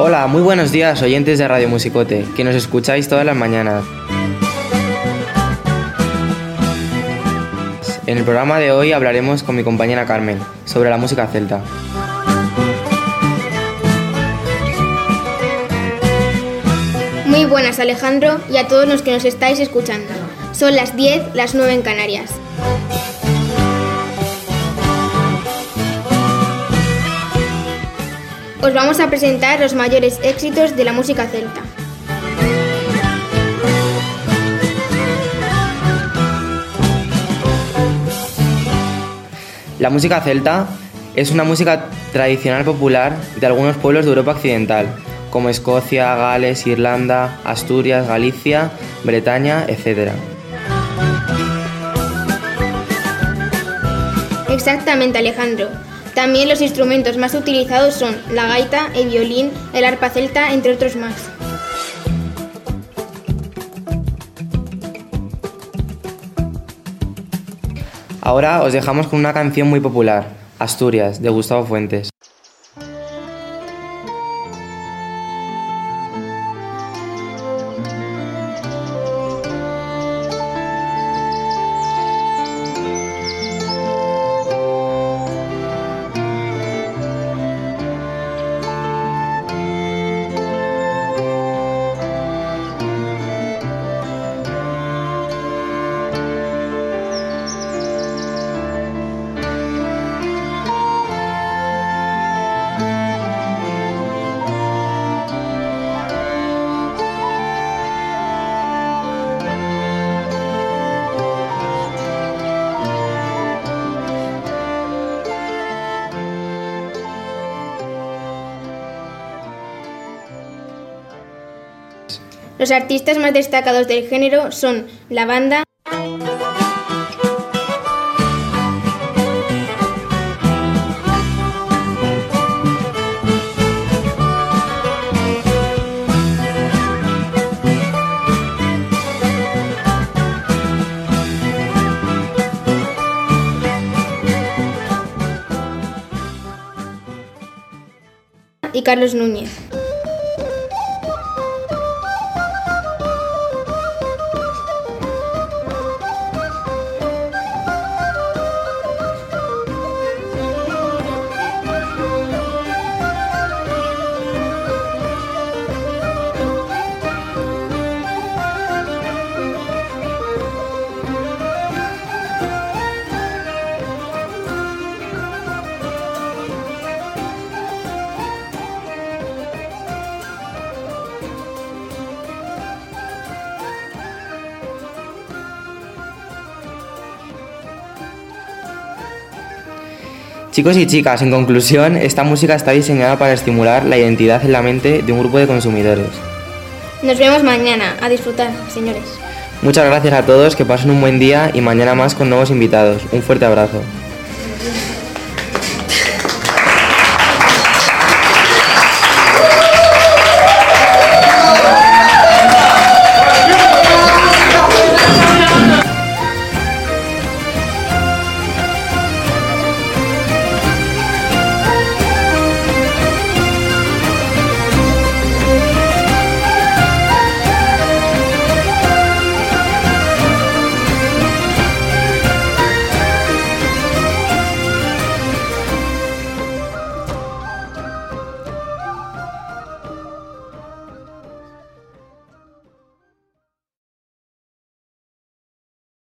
Hola, muy buenos días oyentes de Radio Musicote, que nos escucháis todas las mañanas. En el programa de hoy hablaremos con mi compañera Carmen sobre la música celta. Muy buenas Alejandro y a todos los que nos estáis escuchando. Son las 10, las 9 en Canarias. Os vamos a presentar los mayores éxitos de la música celta. La música celta es una música tradicional popular de algunos pueblos de Europa Occidental, como Escocia, Gales, Irlanda, Asturias, Galicia, Bretaña, etc. Exactamente Alejandro. También los instrumentos más utilizados son la gaita, el violín, el arpa celta, entre otros más. Ahora os dejamos con una canción muy popular, Asturias, de Gustavo Fuentes. Los artistas más destacados del género son la banda y Carlos Núñez. Chicos y chicas, en conclusión, esta música está diseñada para estimular la identidad en la mente de un grupo de consumidores. Nos vemos mañana. A disfrutar, señores. Muchas gracias a todos, que pasen un buen día y mañana más con nuevos invitados. Un fuerte abrazo.